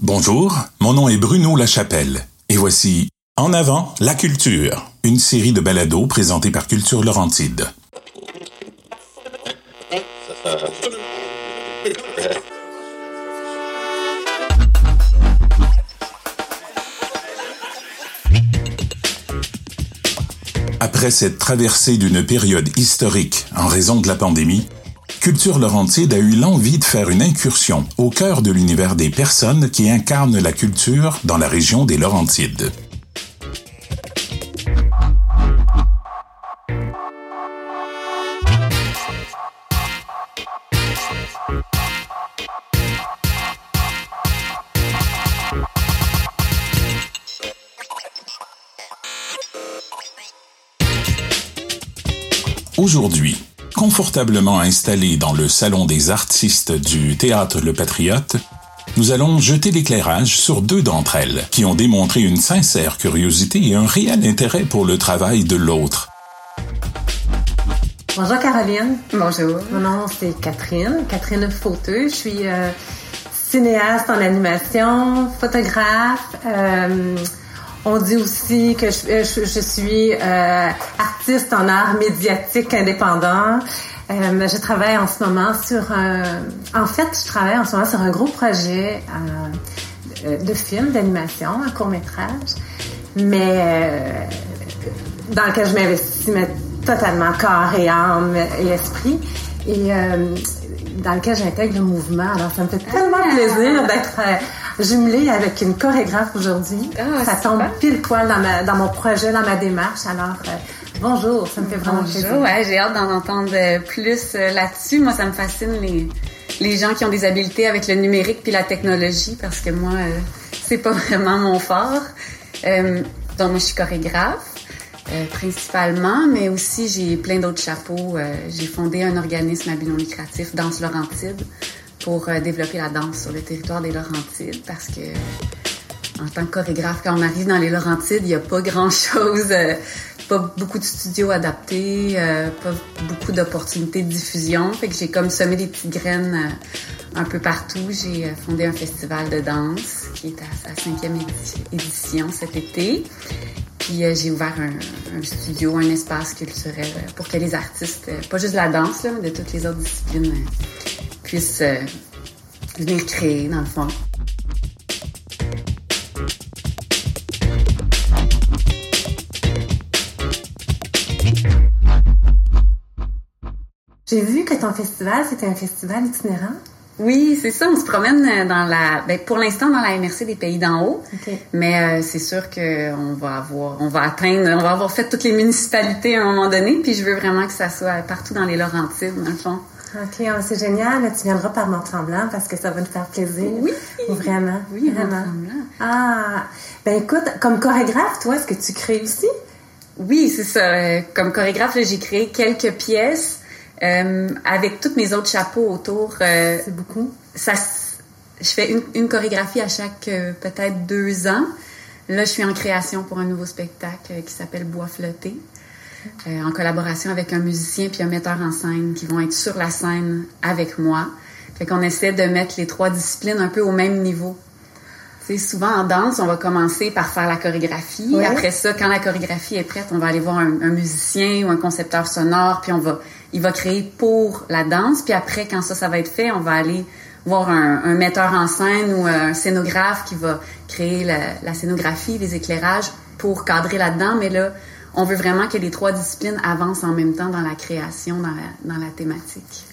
Bonjour, mon nom est Bruno Lachapelle et voici En avant la culture, une série de balados présentés par Culture Laurentide. Après cette traversée d'une période historique en raison de la pandémie, Culture Laurentide a eu l'envie de faire une incursion au cœur de l'univers des personnes qui incarnent la culture dans la région des Laurentides. Aujourd'hui, confortablement installés dans le salon des artistes du théâtre Le Patriote, nous allons jeter l'éclairage sur deux d'entre elles, qui ont démontré une sincère curiosité et un réel intérêt pour le travail de l'autre. Bonjour Caroline. Bonjour. Mon nom c'est Catherine, Catherine Fauteux. Je suis euh, cinéaste en animation, photographe. Euh, on dit aussi que je, euh, je, suis euh, artiste en art médiatique indépendant. Euh, je travaille en ce moment sur un... En fait, je travaille en ce moment sur un gros projet euh, de film, d'animation, un court-métrage, mais euh, dans lequel je m'investis totalement corps et âme et esprit. Et dans lequel j'intègre le mouvement. Alors, ça me fait tellement plaisir d'être jumelée avec une chorégraphe aujourd'hui. Ah, ça tombe pile poil dans, dans mon projet, dans ma démarche. Alors, euh, bonjour, ça me fait vraiment plaisir. Ouais, j'ai hâte d'en entendre plus euh, là-dessus. Moi, ça me fascine les, les gens qui ont des habiletés avec le numérique puis la technologie parce que moi, euh, c'est pas vraiment mon fort. donc, moi, je suis chorégraphe. principalement, mais aussi j'ai plein d'autres chapeaux. j'ai fondé un organisme à but non lucratif, Danse Laurentide, pour euh, développer la danse sur le territoire des Laurentides parce que en tant que chorégraphe, quand on arrive dans les Laurentides, il n'y a pas grand-chose, euh, pas beaucoup de studios adaptés, euh, pas beaucoup d'opportunités de diffusion. Fait que j'ai comme semé des petites graines un peu partout. J'ai fondé un festival de danse qui est à sa cinquième édition cet été. Puis j'ai ouvert un, studio, un espace culturel pour que les artistes, pas juste la danse, mais de toutes les autres disciplines, puissent euh, venir créer, dans le fond. J'ai vu que ton festival, c'était un festival itinérant. Oui, c'est ça. On se promène dans la, ben, pour l'instant dans la MRC des pays d'en haut. Mais euh, c'est sûr qu'on va avoir, on va atteindre, on va avoir fait toutes les municipalités à un moment donné. Puis je veux vraiment que ça soit partout dans les Laurentides, dans le fond. OK, c'est génial. Tu viendras par Mont-Tremblant parce que ça va nous faire plaisir. Oui. Vraiment. Oui, vraiment. Ah, ben écoute, comme chorégraphe, toi, est-ce que tu crées aussi? Oui, c'est ça. Euh, comme chorégraphe, j'ai créé quelques pièces euh, avec tous mes autres chapeaux autour. Euh, c'est beaucoup. Ça, je fais une, une chorégraphie à chaque peut-être deux ans. Là, je suis en création pour un nouveau spectacle qui s'appelle Bois flotté. Euh, en collaboration avec un musicien puis un metteur en scène qui vont être sur la scène avec moi. Fait qu'on essaie de mettre les trois disciplines un peu au même niveau. C'est souvent en danse, on va commencer par faire la chorégraphie. Après ça, quand la chorégraphie est prête, on va aller voir un, musicien ou un concepteur sonore, puis on va, il va créer pour la danse. Puis après, quand ça, ça va être fait, on va aller voir un, metteur en scène ou un scénographe qui va créer la, la scénographie, les éclairages pour cadrer là-dedans. Mais là, on veut vraiment que les trois disciplines avancent en même temps dans la création, dans la, dans la thématique.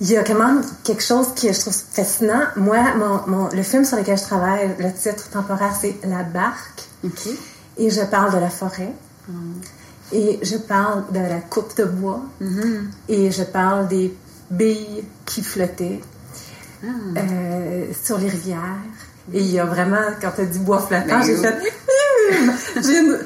Il y a quand même quelque chose qui je trouve fascinant. Moi, mon, mon, le film sur lequel je travaille, le titre temporaire, c'est La barque. Et je parle de la forêt. Mm. Et je parle de la coupe de bois. Mm-hmm. Et je parle des billes qui flottaient ah. euh, sur les rivières. Et il y a vraiment, quand tu as dit bois flottant, ben j'ai fait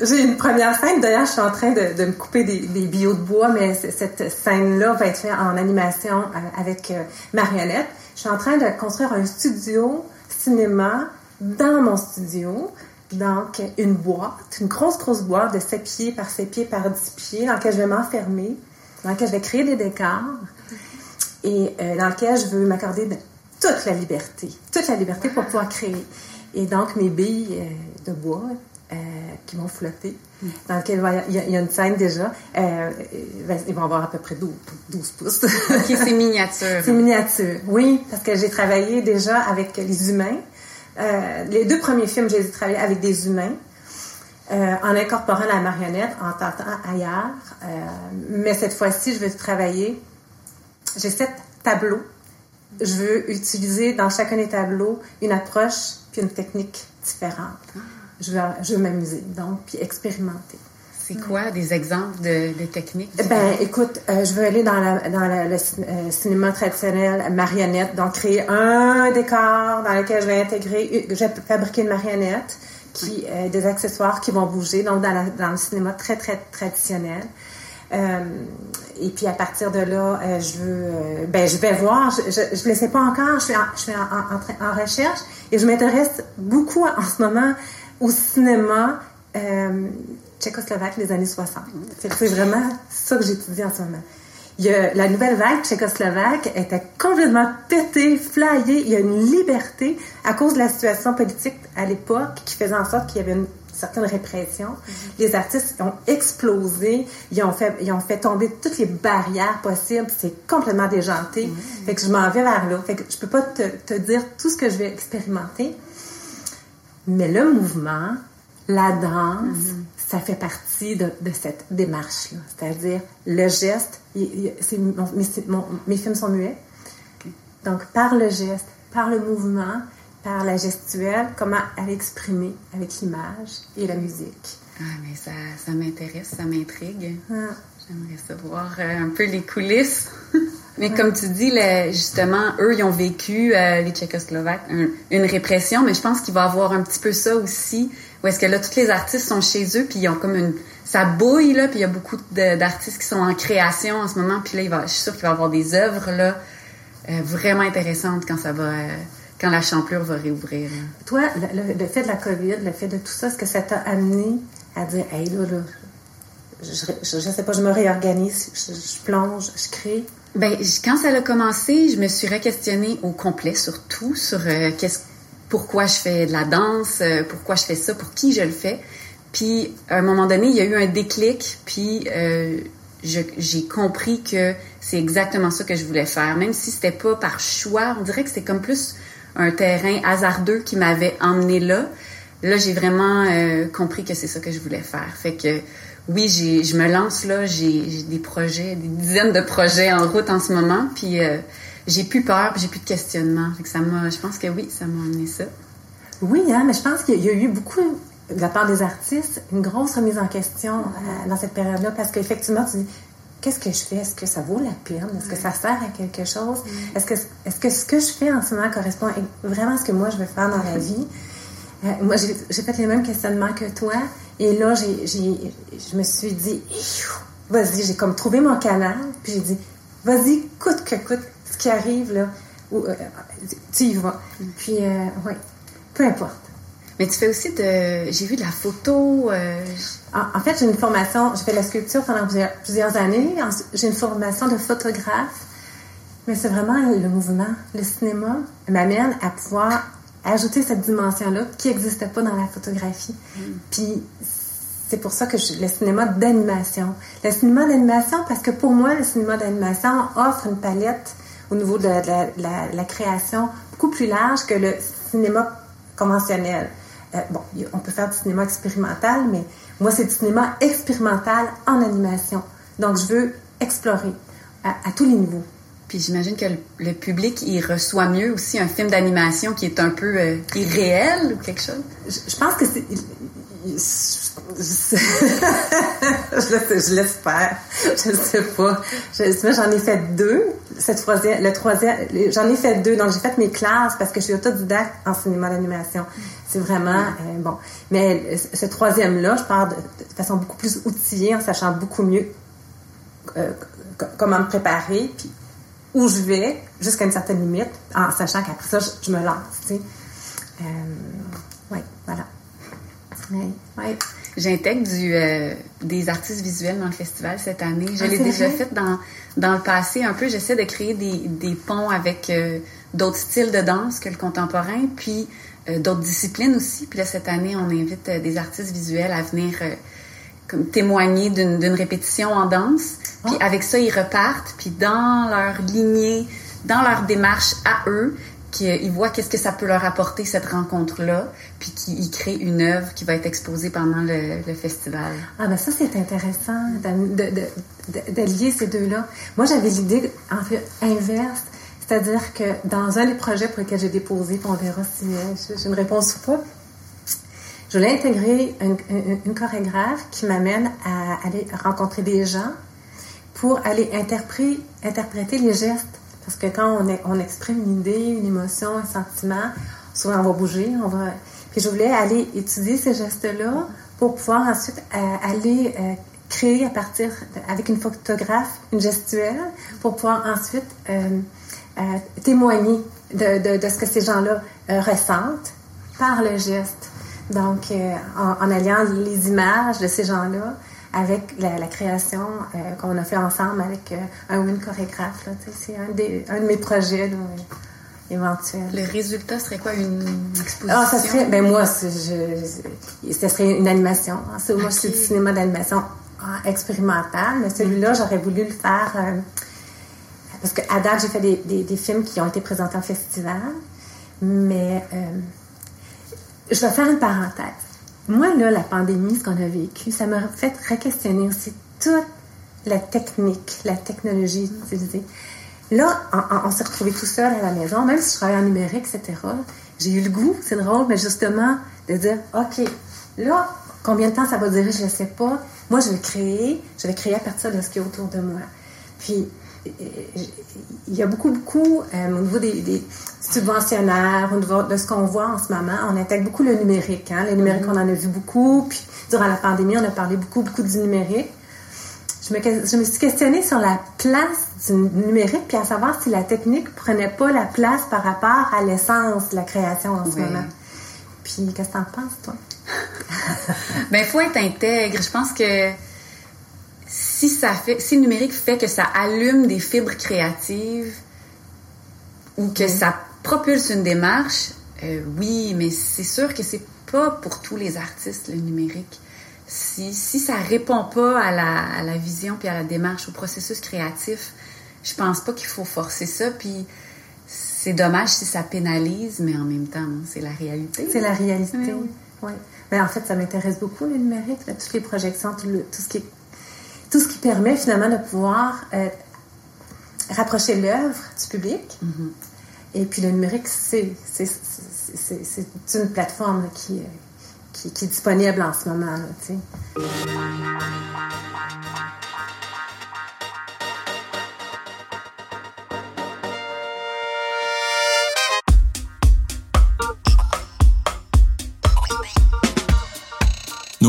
j'ai une, première scène. D'ailleurs, je suis en train de, me couper des, des de bois, mais cette scène-là va être faite en animation euh, avec euh, Marionnette. Je suis en train de construire un studio cinéma dans mon studio. Donc, une boîte, une grosse, grosse boîte de 7 pieds par 7 pieds par 10 pieds dans laquelle je vais m'enfermer, dans laquelle je vais créer des décors et euh, dans laquelle je veux m'accorder toute la liberté, toute la liberté pour pouvoir créer. Et donc, mes billes de bois qui vont flotter, dans lequel il y, a, une scène déjà. Euh, ils vont avoir à peu près 12, 12 pouces. OK, c'est miniature. c'est miniature, oui, parce que j'ai travaillé déjà avec les humains. Euh, les deux premiers films, j'ai travaillé avec des humains. Euh, en incorporant la marionnette, en tentant ailleurs. Euh, mais cette fois-ci, je veux travailler. J'ai sept tableaux. Je veux utiliser dans chacun des tableaux une approche puis une technique différente. Je veux, je veux m'amuser, donc, puis expérimenter. C'est quoi des exemples de, techniques? Ben, écoute, euh, je veux aller dans, la, dans le euh, cinéma traditionnel marionnette, donc créer un décor dans lequel je vais intégrer, je vais fabriquer une marionnette, qui, euh, des accessoires qui vont bouger, donc dans, dans le cinéma très, très traditionnel. et puis à partir de là, je veux, ben je vais voir. Je ne le sais pas encore. Je suis en, je suis en, en recherche et je m'intéresse beaucoup en ce moment au cinéma euh, tchécoslovaque des années 60. C'est vraiment ça que j'étudie en ce moment. Il y a, la nouvelle vague tchécoslovaque était complètement pétée, flyée. Il y a une liberté à cause de la situation politique à l'époque qui faisait en sorte qu'il y avait une certaine répression. Mm-hmm. Les artistes ont explosé, ils ont fait, ils ont fait tomber toutes les barrières possibles. C'est complètement déjanté. Mm-hmm. Fait que je m'en vais vers là. Fait que je peux pas te, te dire tout ce que je vais expérimenter. Mais le mouvement, la danse, mhm. ça fait partie de, cette démarche-là. C'est-à-dire le geste. mes, films sont muets. Donc, par le geste, par le mouvement, par la gestuelle, comment aller exprimer avec l'image et la musique. Ah, mais ça, ça m'intéresse, ça m'intrigue. Ah. J'aimerais savoir euh, un peu les coulisses. Mais comme tu dis, justement, eux, ils ont vécu, euh, les Tchécoslovaques, une répression, mais je pense qu'il va y avoir un petit peu ça aussi, où est-ce que là, tous les artistes sont chez eux, puis ils ont comme une... Ça bouille, là, puis il y a beaucoup d'artistes qui sont en création en ce moment, puis là, je suis sûre qu'il va y avoir des œuvres, là, euh, vraiment intéressantes quand ça va... Euh, quand la champlure va réouvrir. Toi, le, fait de la COVID, le fait de tout ça, ce que ça t'a amené à dire, hey, là, là, je, je, sais pas, je me réorganise, je plonge, je crée? Ben, quand ça a commencé, je me suis re-questionnée au complet sur tout, sur euh, pourquoi je fais de la danse, euh, pourquoi je fais ça, pour qui je le fais. Puis, à un moment donné, il y a eu un déclic, puis euh, j'ai compris que c'est exactement ça que je voulais faire. Même si c'était pas par choix, on dirait que c'était comme plus un terrain hasardeux qui m'avait emmené là. Là, j'ai vraiment compris que c'est ça que je voulais faire. Fait que oui, je me lance là, j'ai des projets, des dizaines de projets en route en ce moment, puis euh, j'ai plus peur, j'ai plus de questionnement. ça je pense que oui, ça m'a amené ça. Oui, hein, mais je pense qu'il y a eu beaucoup de la part des artistes une grosse remise en question euh, dans cette période-là, parce qu'effectivement, tu dis qu'est-ce que je fais? Est-ce que ça vaut la peine? Est-ce que ça sert à quelque chose? Est-ce que est-ce que ce que je fais en ce moment correspond vraiment à ce que moi je veux faire dans la vie? Euh, Moi, j'ai fait les mêmes questionnements que toi. Et là, j'ai, je me suis dit, vas-y, j'ai comme trouvé mon canal, puis j'ai dit, vas-y, coûte que coûte, ce qui arrive, là, euh, tu y vas. Puis, euh, oui, peu importe. Mais tu fais aussi de. J'ai vu de la photo. Euh, en, fait, j'ai une formation. J'ai fait la sculpture pendant plusieurs, années. J'ai une formation de photographe. Mais c'est vraiment le mouvement, le cinéma m'amène à pouvoir ajouter cette dimension-là qui n'existait pas dans la photographie. Mm. Puis c'est pour ça que je, le cinéma d'animation. Le cinéma d'animation, parce que pour moi, le cinéma d'animation offre une palette au niveau de la, création beaucoup plus large que le cinéma conventionnel. Euh, bon, on peut faire du cinéma expérimental, mais moi, c'est du cinéma expérimental en animation. Donc, je veux explorer à tous les niveaux. Puis j'imagine que le, public, il reçoit mieux aussi un film d'animation qui est un peu euh, irréel ou quelque chose? Je, pense que c'est... je, l'espère. Je ne sais pas. J'en ai fait deux. Cette troisième, le troisième, j'en ai fait deux. Donc, j'ai fait mes classes parce que je suis autodidacte en cinéma d'animation. C'est vraiment euh, bon. Mais ce troisième-là, je pars de, façon beaucoup plus outillée, en sachant beaucoup mieux euh, comment me préparer. Puis où je vais jusqu'à une certaine limite, en sachant qu'après ça, je, me lance, tu sais. Euh, oui, voilà. Ouais. j'intègre du euh, des artistes visuels dans le festival cette année. Je Ah, l'ai déjà fait dans dans le passé un peu. J'essaie de créer des, des ponts avec euh, d'autres styles de danse que le contemporain, puis d'autres disciplines aussi. Puis là cette année, on invite des artistes visuels à venir comme témoigner d'une répétition en danse. Puis Ah. avec ça, ils repartent. Puis dans leur lignée, dans leur démarche à eux, qu'ils voient qu'est-ce que ça peut leur apporter cette rencontre-là, puis qu'ils créent une œuvre qui va être exposée pendant le, le festival. Ah ben ça c'est intéressant de, de, ces deux-là. Moi j'avais l'idée en fait inverse, c'est-à-dire que dans un des projets pour lesquels j'ai déposé, puis on verra si euh, j'ai une réponse ou pas, je voulais intégrer une, chorégraphe qui m'amène à aller rencontrer des gens pour aller interpréter, les gestes. Parce que quand on, exprime une idée, une émotion, un sentiment, souvent on va bouger, on va. Puis je voulais aller étudier ces gestes-là pour pouvoir ensuite euh, aller euh, créer à partir, avec une photographe, une gestuelle, pour pouvoir ensuite euh, témoigner de, de, ce que ces gens-là ressentent par le geste. Donc, euh, en, en alliant les images de ces gens-là avec la, la création euh, qu'on a fait ensemble avec euh, un ou une chorégraphe. C'est un, des- un de mes projets éventuels. Le résultat serait quoi? Une exposition? Ah, ça serait, ben moi, je, ce serait une animation. hein. C'est- Moi, je suis du cinéma d'animation ah, expérimental, mais celui-là, j'aurais voulu le faire parce qu'à date, j'ai fait des, des- des films qui ont été présentés en festival, mais je vais faire une parenthèse. Moi, là, la pandémie, ce qu'on a vécu, ça m'a fait re-questionner aussi toute la technique, la technologie utilisée. Là, on, s'est retrouvés tout seul à la maison, même si je travaille en numérique, etc. J'ai eu le goût, c'est drôle, mais justement, de dire, OK, là, combien de temps ça va durer, je ne sais pas. Moi, je vais créer, je vais créer à partir de ce qui est autour de moi. Puis, il y a beaucoup, beaucoup, euh, au niveau des, des subventionnaires, au niveau de ce qu'on voit en ce moment, on intègre beaucoup le numérique. Hein? Le numérique, on en a vu beaucoup. Puis, durant la pandémie, on a parlé beaucoup, beaucoup du numérique. Je me, je me suis questionnée sur la place du numérique, puis à savoir si la technique prenait pas la place par rapport à l'essence de la création en ce Oui. moment. Puis, qu'est-ce que t'en penses, toi? Ben, faut être intègre. Je pense que si ça fait, si le numérique fait que ça allume des fibres créatives ou que ça propulse une démarche, euh, oui, mais c'est sûr que c'est pas pour tous les artistes le numérique. Si, si ça répond pas à la, à la vision puis à la démarche, au processus créatif, je pense pas qu'il faut forcer ça. Puis c'est dommage si ça pénalise, mais en même temps, c'est la réalité. C'est la réalité. Oui. Mais en fait, ça m'intéresse beaucoup, le numérique, là, toutes les projections, tout, le- tout ce qui tout ce qui permet finalement de pouvoir euh, rapprocher l'œuvre du public. Et puis le numérique, c'est une plateforme là, qui, qui, qui est disponible en ce moment. Là,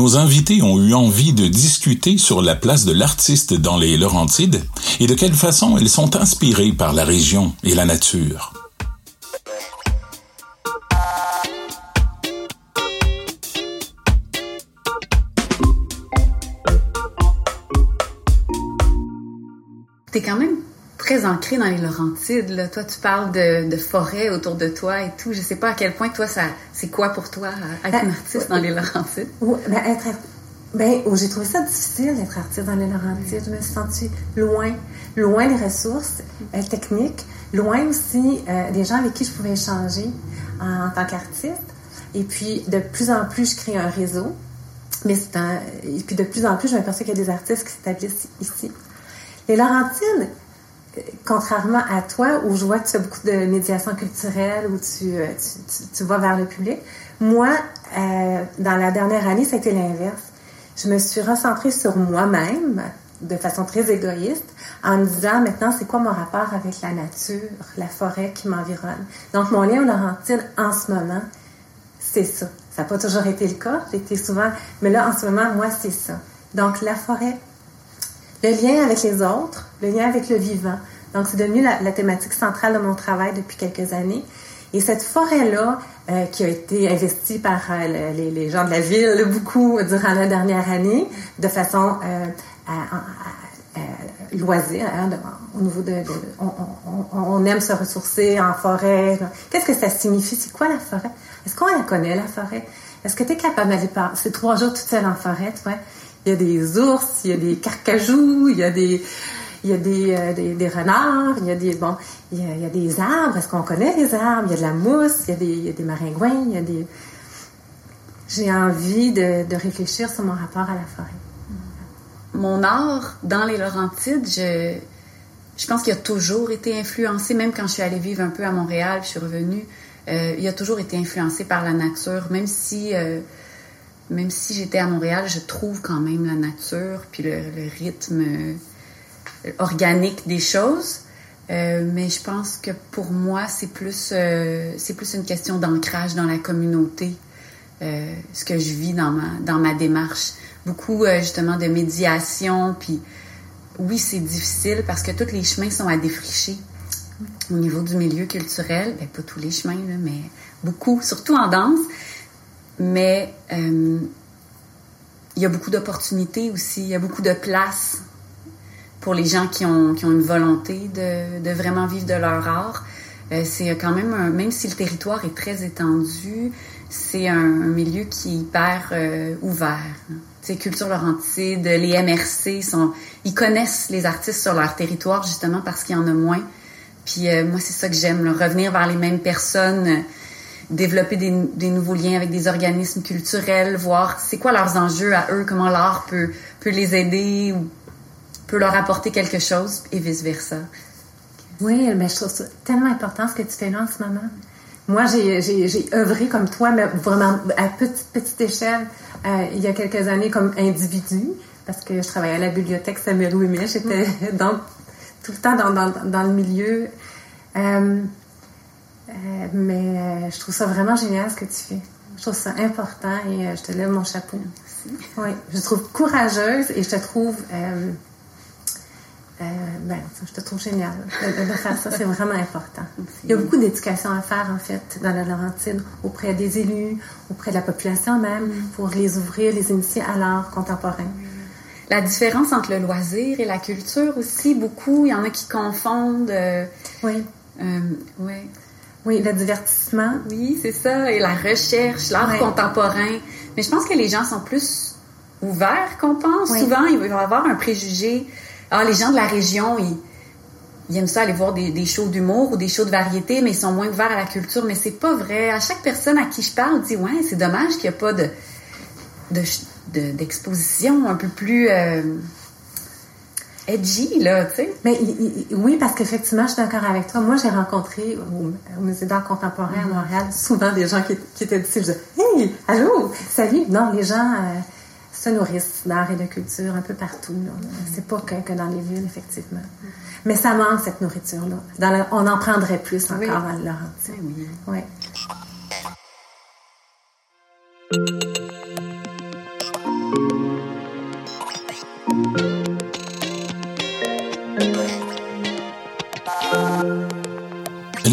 Nos invités ont eu envie de discuter sur la place de l'artiste dans les Laurentides et de quelle façon elles sont inspirées par la région et la nature. Très ancré dans les Laurentides. Là. Toi, tu parles de, de forêt autour de toi et tout. Je sais pas à quel point, toi, ça, c'est quoi pour toi euh, être Ben, un artiste dans les Laurentides? Ouais, ben, être, ben, oh, j'ai trouvé ça difficile d'être artiste dans les Laurentides. Je me suis sentie loin, loin des ressources euh, techniques, loin aussi euh, des gens avec qui je pouvais échanger en, en tant qu'artiste. Et puis, de plus en plus, je crée un réseau. Mais c'est un, et puis, de plus en plus, je m'aperçois qu'il y a des artistes qui s'établissent ici. Les Laurentides, contrairement à toi, où je vois que tu as beaucoup de médiation culturelle, où tu, euh, tu, vas vers le public, moi, euh, dans la dernière année, ça a été l'inverse. Je me suis recentrée sur moi-même de façon très égoïste en me disant maintenant c'est quoi mon rapport avec la nature, la forêt qui m'environne. Donc mon lien aux en ce moment, c'est ça. Ça n'a pas toujours été le cas, j'ai souvent, mais là en ce moment, moi c'est ça. Donc la forêt, le lien avec les autres, le lien avec le vivant. Donc, c'est devenu la, thématique centrale de mon travail depuis quelques années. Et cette forêt-là, euh, qui a été investie par euh, les, gens de la ville beaucoup durant la dernière année, de façon euh, loisir, hein, au niveau de, on, aime se ressourcer en forêt. Qu'est-ce que ça signifie? C'est quoi la forêt? Est-ce qu'on la connaît la forêt? Est-ce que tu es capable d'aller passer trois jours toute seule en forêt toi? Il y a des ours, il y a des carcajous, il y a des il y a des, euh, des, renards, il y a des bon, il y a, il y a des arbres. Est-ce qu'on connaît les arbres Il y a de la mousse, il y a des, il y a des maringouins, il y a des. J'ai envie de, de, réfléchir sur mon rapport à la forêt. Mon art dans les Laurentides, je, je pense qu'il a toujours été influencé, même quand je suis allée vivre un peu à Montréal, je suis revenue, euh, il a toujours été influencé par la nature, même si. Euh, même si j'étais à Montréal, je trouve quand même la nature, puis le, le rythme organique des choses. Euh, mais je pense que pour moi, c'est plus, euh, c'est plus une question d'ancrage dans la communauté, euh, ce que je vis dans ma, dans ma démarche. Beaucoup, euh, justement, de médiation. Puis, oui, c'est difficile parce que tous les chemins sont à défricher au niveau du milieu culturel. Ben, pas tous les chemins, là, mais beaucoup, surtout en danse. Mais euh, il y a beaucoup d'opportunités aussi, il y a beaucoup de places pour les gens qui ont, qui ont une volonté de, de vraiment vivre de leur art. Euh, c'est quand même, même si le territoire est très étendu, c'est un, milieu qui est hyper euh, ouvert. Sais, Culture Laurentide, les MRC, sont, ils connaissent les artistes sur leur territoire justement parce qu'il y en a moins. Puis euh, moi, c'est ça que j'aime, revenir vers les mêmes personnes, développer des, nouveaux liens avec des organismes culturels, voir c'est quoi leurs enjeux à eux, comment l'art peut, peut les aider ou peut leur apporter quelque chose et vice-versa. Oui, mais je trouve ça tellement important ce que tu fais là en ce moment. Moi, j'ai œuvré comme toi, mais vraiment à petite, échelle, euh, il y a quelques années comme individu, parce que je travaillais à la bibliothèque Samuel Ouimet. J'étais mm. dans, tout le temps dans, dans, dans le milieu. Euh, euh, mais euh, je trouve ça vraiment génial ce que tu fais. Je trouve ça important et euh, je te lève mon chapeau. Merci. Oui, je te trouve courageuse et je te trouve euh, ben, je te trouve génial de, faire ça. C'est vraiment important. Il y a beaucoup d'éducation à faire, en fait, dans la Laurentide, auprès des élus, auprès de la population même, mm. pour les ouvrir, les initier à l'art contemporain. La différence entre le loisir et la culture aussi, beaucoup, il y en a qui confondent. Euh, oui. Euh, ouais. Oui, le divertissement. Oui, c'est ça. Et la recherche, l'art contemporain. Mais je pense que les gens sont plus ouverts qu'on pense. Souvent, ils vont avoir un préjugé ah, les gens de la région, ils, aiment ça aller voir des, des shows d'humour ou des shows de variété, mais ils sont moins ouverts à la culture. Mais c'est pas vrai. À chaque personne à qui je parle dit ouais, c'est dommage qu'il n'y a pas de, d'exposition un peu plus euh, edgy, là, tu sais. Mais oui, parce qu'effectivement, je suis d'accord avec toi. Moi, j'ai rencontré au, Musée d'art contemporain à mm-hmm. Montréal souvent des gens qui, qui étaient d'ici. Je disais Hey, allô, salut. Non, les gens. Euh, se nourrissent d'art et de culture un peu partout. C'est pas que, que, dans les villes, effectivement. Mais ça manque, cette nourriture-là. on en prendrait plus encore oui. dans le. Oui. oui.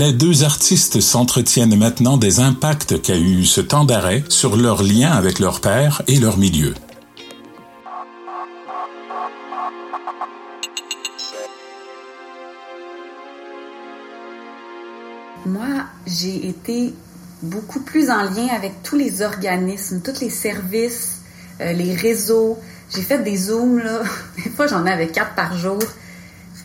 Les deux artistes s'entretiennent maintenant des impacts qu'a eu ce temps d'arrêt sur leur lien avec leur père et leur milieu. j'ai été beaucoup plus en lien avec tous les organismes, tous les services, euh, les réseaux. J'ai fait des zooms, là. Des fois, j'en avais quatre par jour.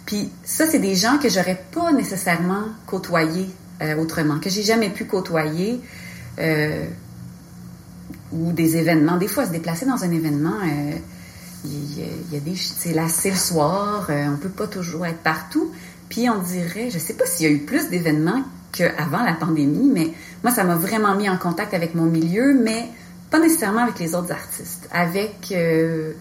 Puis ça, c'est des gens que j'aurais pas nécessairement côtoyés euh, autrement, que j'ai jamais pu côtoyer. Euh, ou des événements. Des fois, se déplacer dans un événement, il y, a des... C'est le soir, on peut pas toujours être partout. Puis on dirait, je sais pas s'il y a eu plus d'événements qu'avant la pandémie, mais moi, ça m'a vraiment mis en contact avec mon milieu, mais pas nécessairement avec les autres artistes, avec, euh,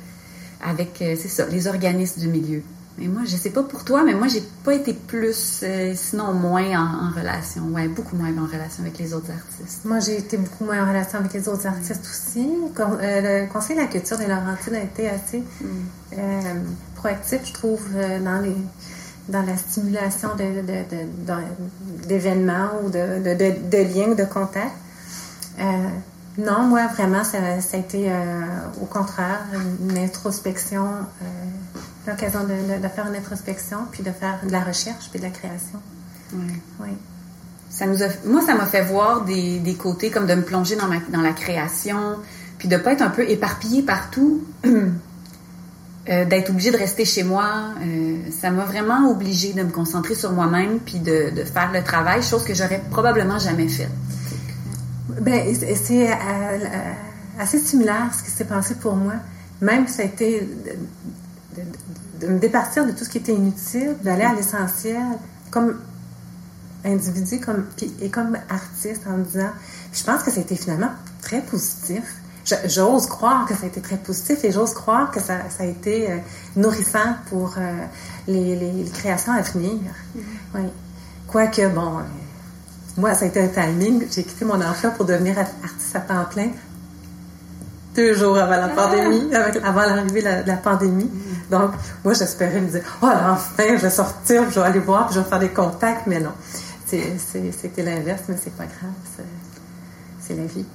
avec euh, c'est ça, les organismes du milieu. Mais moi, je sais pas pour toi, mais moi, j'ai pas été plus, euh, sinon moins en, relation, ouais, beaucoup moins en relation avec les autres artistes. Moi, j'ai été beaucoup moins en relation avec les autres artistes aussi. le Conseil de la culture de Laurentine a été assez mm. proactif, je trouve, dans les dans la stimulation d'événements ou de, de, liens ou de contacts. Euh, non, moi, vraiment, ça, a été euh, au contraire une introspection, euh, l'occasion de, faire une introspection, puis de faire de la recherche, puis de la création. Oui. oui. Ça nous a, moi, ça m'a fait voir des, des, côtés comme de me plonger dans, ma, dans la création, puis de pas être un peu éparpillée partout. Euh, d'être obligée de rester chez moi, euh, ça m'a vraiment obligée de me concentrer sur moi-même puis de, de, faire le travail, chose que j'aurais probablement jamais faite. Ben, c'est euh, assez similaire ce qui s'est passé pour moi. Même ça a été de, me départir de tout ce qui était inutile, d'aller à l'essentiel, comme individu comme, et comme artiste en me disant, je pense que ça a été finalement très positif j'ose croire que ça a été très positif et j'ose croire que ça, ça a été euh, nourrissant pour euh, les, les, créations à venir. Mm-hmm. Oui. Quoique, bon, euh, moi, ça a été un timing. J'ai quitté mon emploi pour devenir artiste à temps plein deux jours avant la pandémie, ah! avant l'arrivée de la, pandémie. Mm-hmm. Donc, moi, j'espérais me dire, oh, enfin, je vais sortir, je vais aller voir, puis je vais faire des contacts, mais non. C'était l'inverse, mais c'est pas grave. C'est la vie.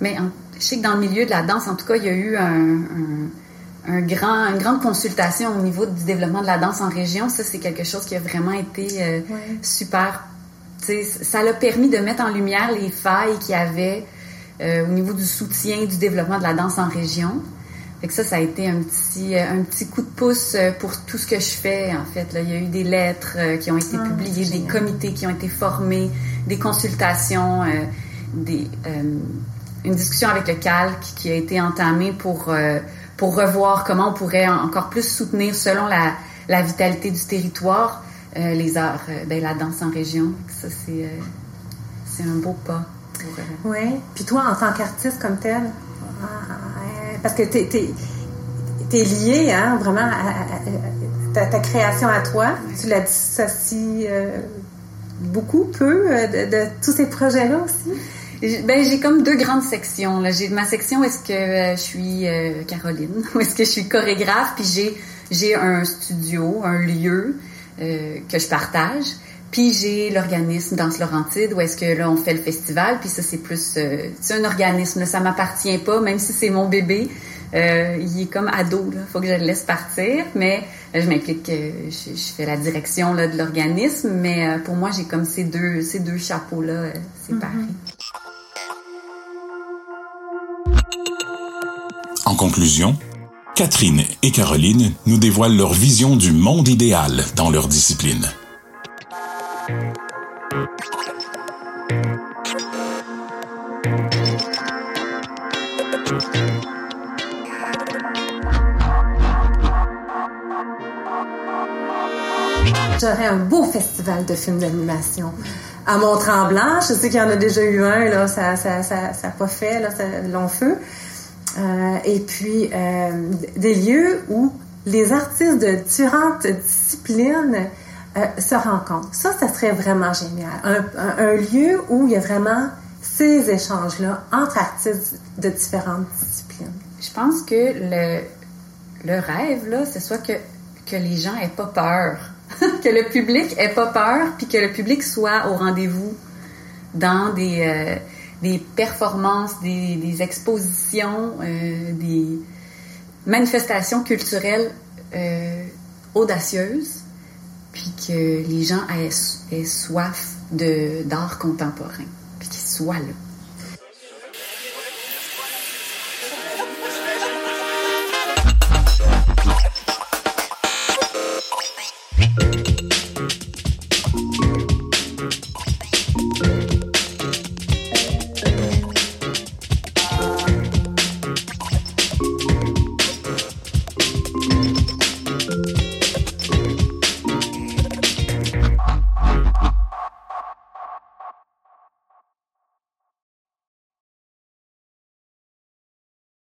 Mais je sais que dans le milieu de la danse, en tout cas, il y a eu un, grand, une grande consultation au niveau du développement de la danse en région. Ça, c'est quelque chose qui a vraiment été euh, super. Ça l'a permis de mettre en lumière les failles qu'il y avait euh, au niveau du soutien du développement de la danse en région. Fait que ça, ça a été un petit, euh, un petit coup de pouce pour tout ce que je fais, en fait. Là, il y a eu des lettres qui ont été ah, publiées, des comités qui ont été formés, des consultations, des une discussion avec le calque qui a été entamée pour, euh, pour revoir comment on pourrait encore plus soutenir, selon la, la vitalité du territoire, euh, les arts, euh, ben, la danse en région. Ça, c'est, un beau pas. oui. Puis toi, en tant qu'artiste comme tel, parce que tu es, lié hein, vraiment à, ta, création à toi, tu la dissocies beaucoup, peu de, de tous ces projets-là aussi. Ben, j'ai comme deux grandes sections. J'ai ma section est-ce que euh, je suis euh, Caroline, où est-ce que je suis chorégraphe, puis j'ai j'ai un studio, un lieu euh, que je partage. Puis j'ai l'organisme Danse Laurentide où est-ce que là on fait le festival. Puis ça c'est plus c'est un organisme, là, ça m'appartient pas, même si c'est mon bébé. il est comme ado, là, faut que je le laisse partir. Mais je m'implique, je, je, fais la direction là, de l'organisme. Mais pour moi j'ai comme ces deux ces deux chapeaux là séparés. Mm-hmm. En conclusion, Catherine et Caroline nous dévoilent leur vision du monde idéal dans leur discipline. J'aurais un beau festival de films d'animation. À Mont-Tremblant, je sais qu'il y en a déjà eu un, là, ça n'a ça, ça, ça pas fait, là, long feu. Euh, et puis euh, des lieux où les artistes de différentes disciplines euh, se rencontrent. Ça, ça serait vraiment génial. Un, lieu où il y a vraiment ces échanges-là entre artistes de différentes disciplines. Je pense que le, le rêve, là, ce soit que, que les gens aient pas peur. que le public ait pas peur, puis que le public soit au rendez-vous dans des des performances, des, des expositions, euh, des manifestations culturelles euh, audacieuses, puis que les gens aient, soif d'art contemporain, puis qu'ils soient là.